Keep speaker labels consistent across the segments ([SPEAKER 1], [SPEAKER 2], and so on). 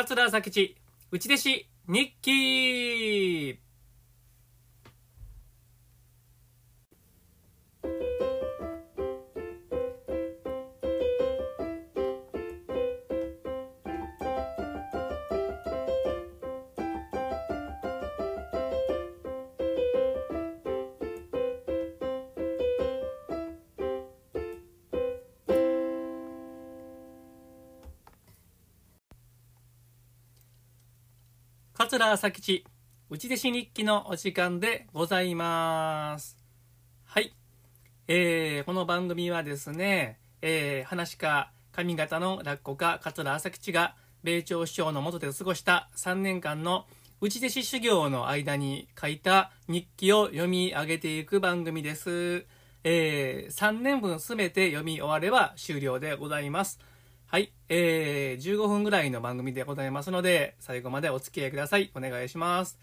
[SPEAKER 1] 桂朝吉内弟子日記桂朝吉内弟子日記のお時間でございますはいえー、この番組はですね、えー、話家上方の落語家桂朝吉が米朝首相の下で過ごした3年間の内弟子修行の間に書いた日記を読み上げていく番組です。えー、3年分すべて読み終われば終了でございます。えー、15分ぐらいの番組でございますので、最後までお付き合いください。お願いします。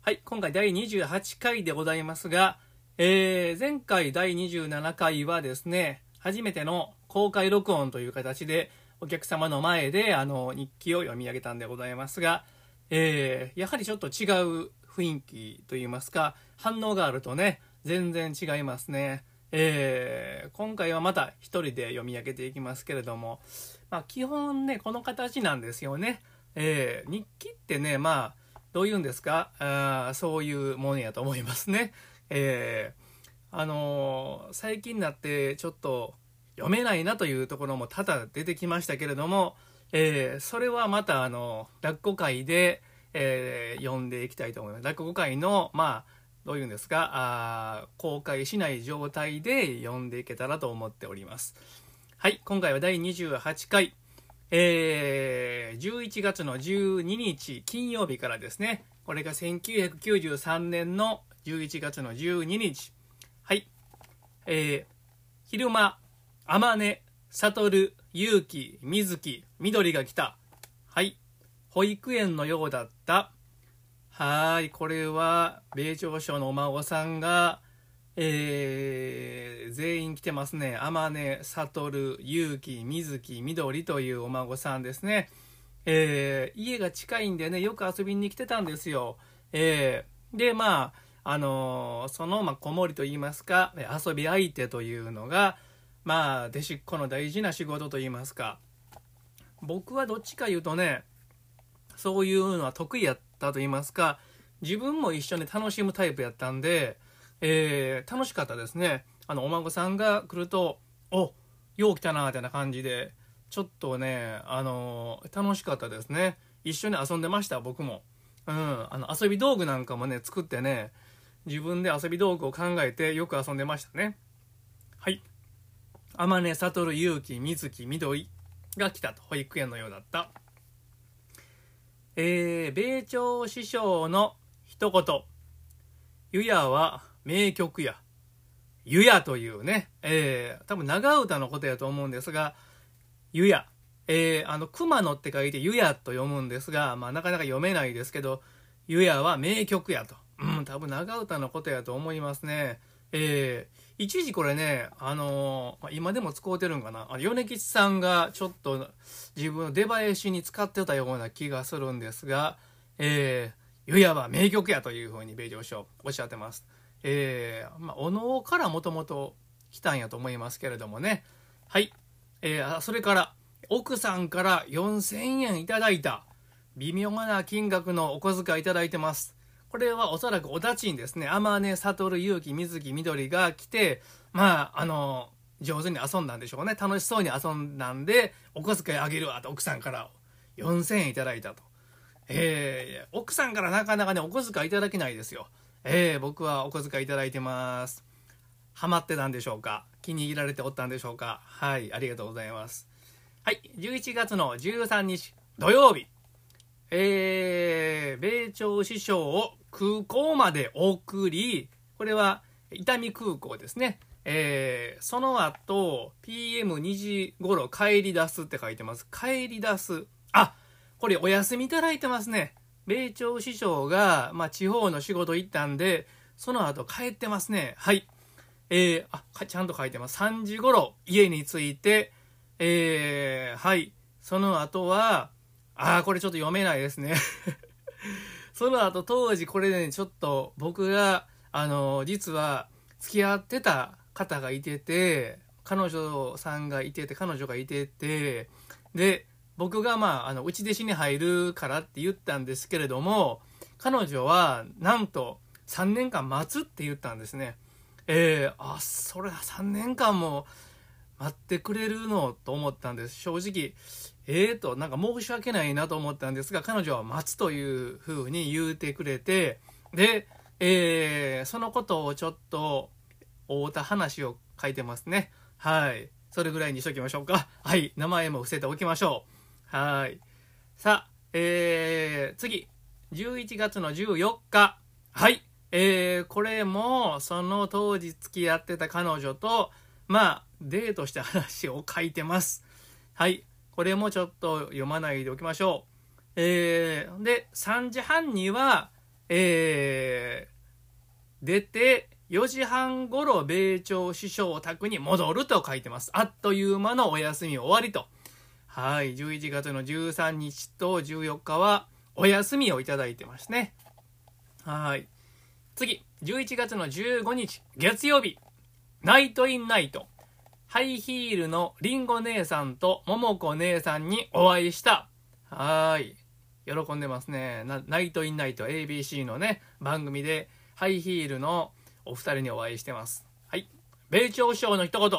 [SPEAKER 1] はい、今回第28回でございますが、えー、前回第27回はですね、初めての公開録音という形で、お客様の前であの日記を読み上げたんでございますが、えー、やはりちょっと違う雰囲気といいますか、反応があるとね、全然違いますね。えー、今回はまた一人で読み上げていきますけれども、まあ、基本ね、この形なんですよね。えー、日記ってね、まあ、どういうんですか？あそういうものやと思いますね。えー、あのー、最近になってちょっと読めないなというところも多々出てきましたけれども、えー、それはまたあの落語会で、えー、読んでいきたいと思います。落語会の、まあ、どういうんですか？あ公開しない状態で読んでいけたらと思っておりますはい今回は第28回。えー、11月の12日金曜日からですね。これが1993年の11月の12日。はい。えー、昼間天音悟勇気水木緑が来た。はい。保育園のようだった。はい、これは、米朝省のお孫さんが、えー、全員来てますね。天音、悟、勇気、水木、緑というお孫さんですね。えー、家が近いんでね、よく遊びに来てたんですよ。えー、で、まあ、あのー、その、まあ、子守といいますか、遊び相手というのが、まあ、弟子っ子の大事な仕事といいますか、僕はどっちか言うとね、そういうのは得意やったと言いますか、自分も一緒に楽しむタイプやったんで、えー、楽しかったですね。あの、お孫さんが来ると、およう来たな、みたいな感じで、ちょっとね、あのー、楽しかったですね。一緒に遊んでました、僕も。うん、あの、遊び道具なんかもね、作ってね、自分で遊び道具を考えてよく遊んでましたね。はい。天音、悟、勇気、水木、緑が来たと。保育園のようだった。えー、米朝師匠の一言。湯屋は名曲や。湯屋というね、えー、多分長唄のことやと思うんですが、湯屋。えー、あの、熊野って書いて湯屋と読むんですが、まあなかなか読めないですけど、湯屋は名曲やと。うん、多分長唄のことやと思いますね。えー、一時これね、あのー、今でも使うてるんかな。米吉さんがちょっと自分の出囃子に使ってたような気がするんですが、えー、ゆやは名曲やというふうに米朝書おっしゃってます。えー、まあ、お能からもともと来たんやと思いますけれどもね。はい。えー、それから、奥さんから4000円いただいた、微妙な金額のお小遣いいただいてます。これはおそらくお立ちにですね、天音、悟、勇気、水木、緑が来て、まあ、あの、上手に遊んだんでしょうね。楽しそうに遊んだんで、お小遣いあげるわと奥さんから4000円いただいたと。えー、奥さんからなかなかね、お小遣いいただけないですよ。えー、僕はお小遣いいただいてます。ハマってたんでしょうか？気に入られておったんでしょうか？はい、ありがとうございます。はい、11月の13日土曜日。えー、米朝師匠を空港まで送り、これは伊丹空港ですね。えー、その後、PM2 時頃帰り出すって書いてます。帰り出す。あ、これお休みいただいてますね。米朝師匠が、まあ、地方の仕事行ったんで、その後帰ってますね。はい。えー、あ、ちゃんと書いてます。3時頃家に着いて、えー、はい。その後は、ああ、これちょっと読めないですね。その後、当時これね、ちょっと僕が、あの、実は付き合ってた方がいてて、彼女さんがいてて、彼女がいてて、で、僕がまあ、あの、内弟子に入るからって言ったんですけれども、彼女は、なんと、3年間待つって言ったんですね。えー、あ、それは3年間も待ってくれるのと思ったんです。正直、ええー、と、なんか申し訳ないなと思ったんですが、彼女は待つというふうに言うてくれて、で、えー、そのことをちょっと、会うた話を書いてますね。はい。それぐらいにしときましょうか。はい。名前も伏せておきましょう。はい。さあ、えー、次。11月の14日。はい。えー、これも、その当時付き合ってた彼女と、まあ、デートした話を書いてます。はい。これもちょっと読まないでおきましょう。えー、で、3時半には、えー、出て、4時半ごろ米朝師匠宅に戻ると書いてます。あっという間のお休み終わりと。はい。11月の13日と14日はお休みをいただいてますね。はい。次。11月の15日、月曜日。ナイトインナイト。ハイヒールのリンゴ姉さんとももこ姉さんにお会いした。はい。喜んでますね。ナイトインナイト ABC のね、番組でハイヒールのお二人にお会いしてます。はい。米朝首相の一言。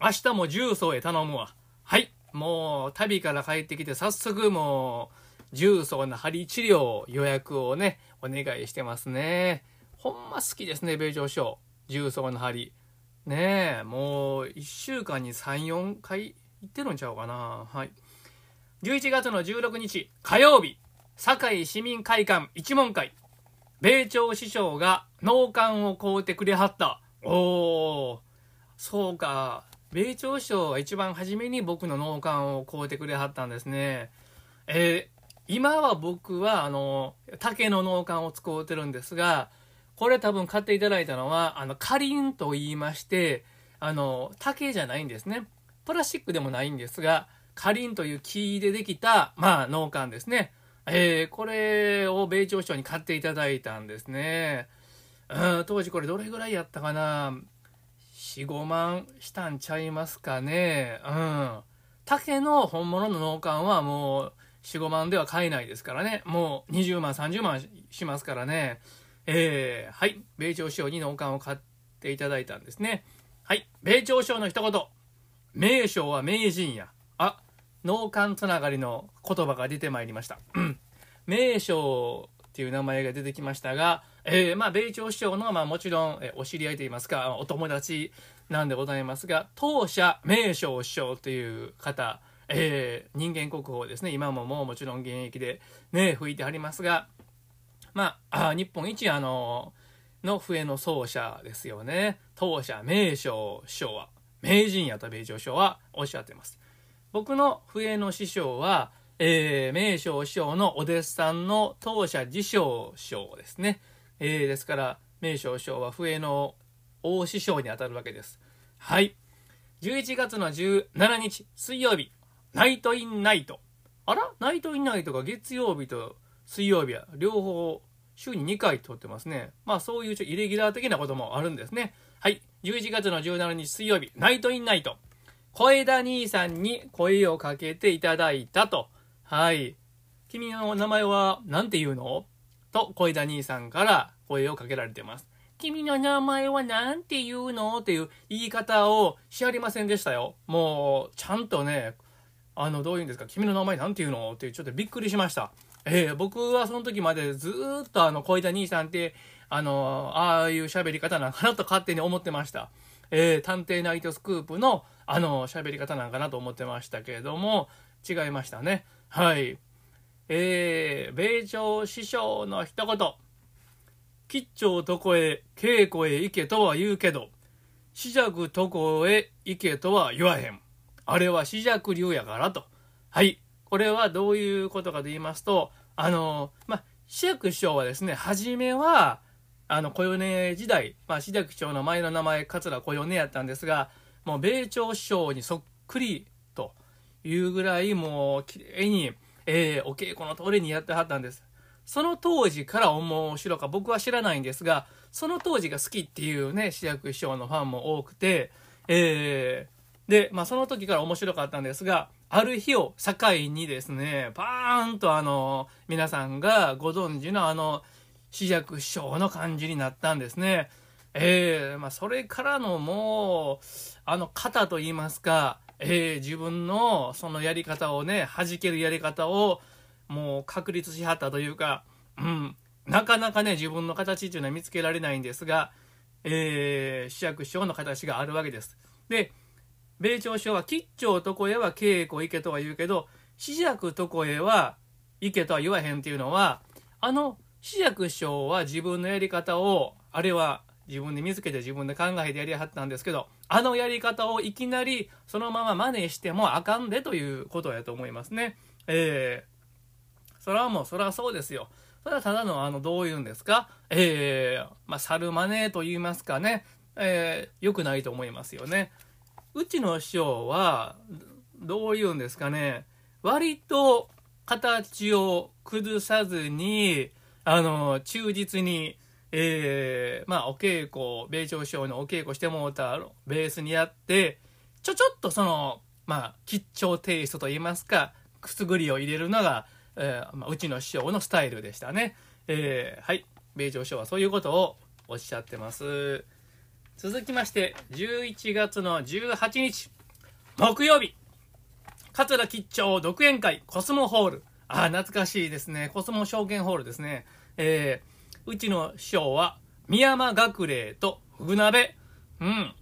[SPEAKER 1] 明日も重曹へ頼むわ。はい。もう旅から帰ってきて早速もう重曹の針治療予約をね、お願いしてますね。ほんま好きですね、米朝首相。重曹の針。ねえ、もう1週間に3、4回行ってるんちゃうかな。はい。11月の16日、火曜日、堺市民会館一門会。米朝師匠が農館を買うてくれはった。おー、そうか。米朝師匠が一番初めに僕の農館を買うてくれはったんですね。えー、今は僕は、あの、竹の農館を使うてるんですが、これ多分買っていただいたのは、あの、カリンと言いまして、あの、竹じゃないんですね。プラスチックでもないんですが、カリンという木でできた、まあ、農館ですね。えー、これを米朝首に買っていただいたんですね。うん、当時これどれぐらいやったかな4、5万したんちゃいますかね。うん。竹の本物の農館はもう4、5万では買えないですからね。もう20万、30万しますからね。えー、はい、米朝首相に農館を買っていただいたんですね。はい、米朝首相の一言。名将は名人や。あ、農館つながりの言葉が出てまいりました。名将っていう名前が出てきましたが、えー、まあ、米朝首相の、まあ、もちろん、えお知り合いといいますか、お友達なんでございますが、当社名将首相という方、えー、人間国宝ですね。今ももうもちろん現役でね、吹いてありますが、まあ、日本一あの、の笛の奏者ですよね。当社名将師匠は、名人やと米朝師匠はおっしゃってます。僕の笛の師匠は、えー、名将師匠のお弟子さんの当社自称師匠ですね。えー、ですから、名将師匠は笛の大師匠にあたるわけです。はい。11月の17日、水曜日、ナイトインナイト。あら？ナイトインナイトが月曜日と水曜日は両方週に2回撮ってますね。まあそういうちょイレギュラー的なこともあるんですね。はい。11月の17日水曜日、ナイトインナイト。小枝兄さんに声をかけていただいたと。はい。君の名前は何て言うの？と小枝兄さんから声をかけられてます。君の名前は何て言うの？っていう言い方をしありませんでしたよ。もう、ちゃんとね、あの、どういうんですか、君の名前何て言うの？っていうちょっとびっくりしました。えー、僕はその時までずっとあの、小枝兄さんって、あの、ああいう喋り方なんかなと勝手に思ってました。えー、探偵ナイトスクープの、あの、喋り方なんかなと思ってましたけれども、違いましたね。はい。えー、米朝師匠の一言。吉兆とこへ、稽古へ行けとは言うけど、四尺とこへ行けとは言わへん。あれは四尺流やからと。はい。これはどういうことかと言いますと、あの、まあ、志薬師匠はですね、初めは、あの、小米時代、まあ、志薬師匠の前の名前、桂小米やったんですが、もう米朝師匠にそっくりというぐらい、もう、綺麗に、えー、お稽古の通りにやってはったんです。その当時から面白か僕は知らないんですが、その当時が好きっていうね、志薬師匠のファンも多くて、えー、で、まあその時から面白かったんですが、ある日を境にですね、パーンとあの、皆さんがご存知のあの、志薬師匠の感じになったんですね。えー、まあそれからのもう、あの型といいますか、えー、自分のそのやり方をね、弾けるやり方をもう確立しはったというか、うん、なかなかね、自分の形っていうのは見つけられないんですが、えー、主役師匠の形があるわけです。で、米朝師匠は吉兆床へは稽古行けとは言うけど、四尺床へは行けとは言わへんっていうのは、あの四尺師匠は自分のやり方を、あれは自分で見つけて自分で考えてやりはったんですけど、あのやり方をいきなりそのまま真似してもあかんでということやと思いますね。えー、それはもう、それはそうですよ。それはただの、あの、どういうんですか？えー、まあ、猿真似と言いますかね。えー、良くないと思いますよね。うちの師匠は、どういうんですかね。割と形を崩さずに、あの、忠実に、えー、まあ、お稽古、米朝師匠のお稽古してもうたベースにやって、ちょちょっとその、まあ、吉祥テイストといいますか、くすぐりを入れるのが、えー、まあ、うちの師匠のスタイルでしたね。えー、はい。米朝師匠はそういうことをおっしゃってます。続きまして、11月の18日、木曜日、桂吉祥独演会コスモホール。ああ、懐かしいですね。コスモ証券ホールですね。えー、うちの師匠は、宮山学礼と船鍋。うん。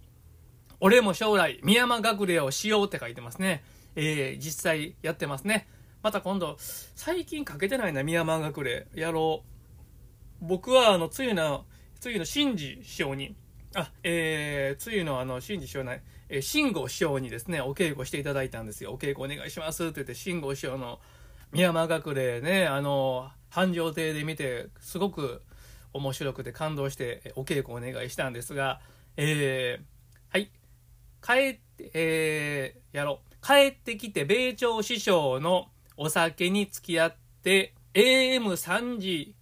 [SPEAKER 1] 俺も将来、宮山学礼をしようって書いてますね。えー、実際やってますね。また今度、最近かけてないな、宮山学礼。やろう。僕は、あの、つゆの、つゆの新次師匠に、あ、えー、つゆのあの、新次師匠ない、えー、慎吾師匠にですね、お稽古していただいたんですよ。お稽古お願いしますって言って、慎吾師匠の宮山学礼ね、あの、繁盛亭で見て、すごく面白くて感動して、お稽古お願いしたんですが、えー、はい。帰って、えー、やろう。帰ってきて、米朝師匠のお酒に付き合って AM3 時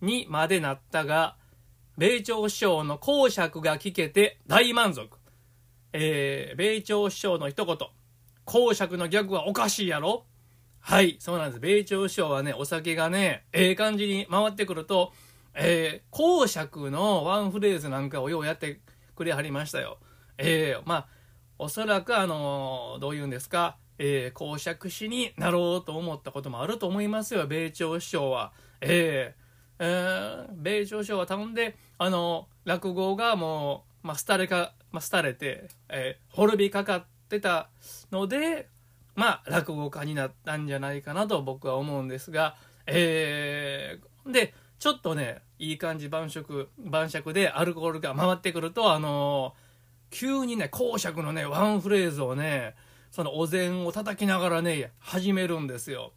[SPEAKER 1] にまでなったが、米朝師匠の講釈が聞けて大満足。えー、米朝師匠の一言。講釈のギャグはおかしいやろはい、そうなんです。米朝師匠はね、お酒がね、ええ感じに回ってくると、えー、講釈のワンフレーズなんかをようやってくれはりましたよ。えー、まあ、おそらくあの、どういうんですか、えー、公爵士になろうと思ったこともあると思いますよ、米朝師匠は。えー、えー、米朝師匠は頼んで、あの、落語がもう、まあ、廃れか、まあ、廃れて、えー、滅びかかってたので、まあ、落語家になったんじゃないかなと僕は思うんですが、えー、で、ちょっとね、いい感じ晩酌、晩酌でアルコールが回ってくると、あのー、急にね、公爵のね、ワンフレーズをね、そのお膳を叩きながらね、始めるんですよ。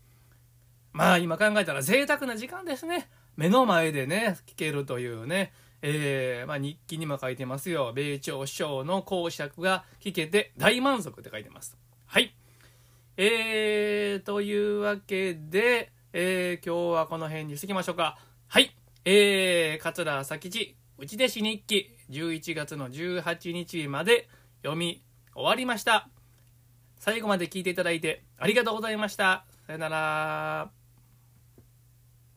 [SPEAKER 1] まあ今考えたら贅沢な時間ですね。目の前でね、聞けるというね。えー、まあ日記にも書いてますよ。米朝師匠の講釈が聞けて大満足って書いてます。はい。えー、というわけで、えー、今日はこの辺にしときましょうか。はい。えー、桂佐吉、内弟子日記、11月の18日まで読み終わりました。最後まで聞いていただいてありがとうございました。さよなら。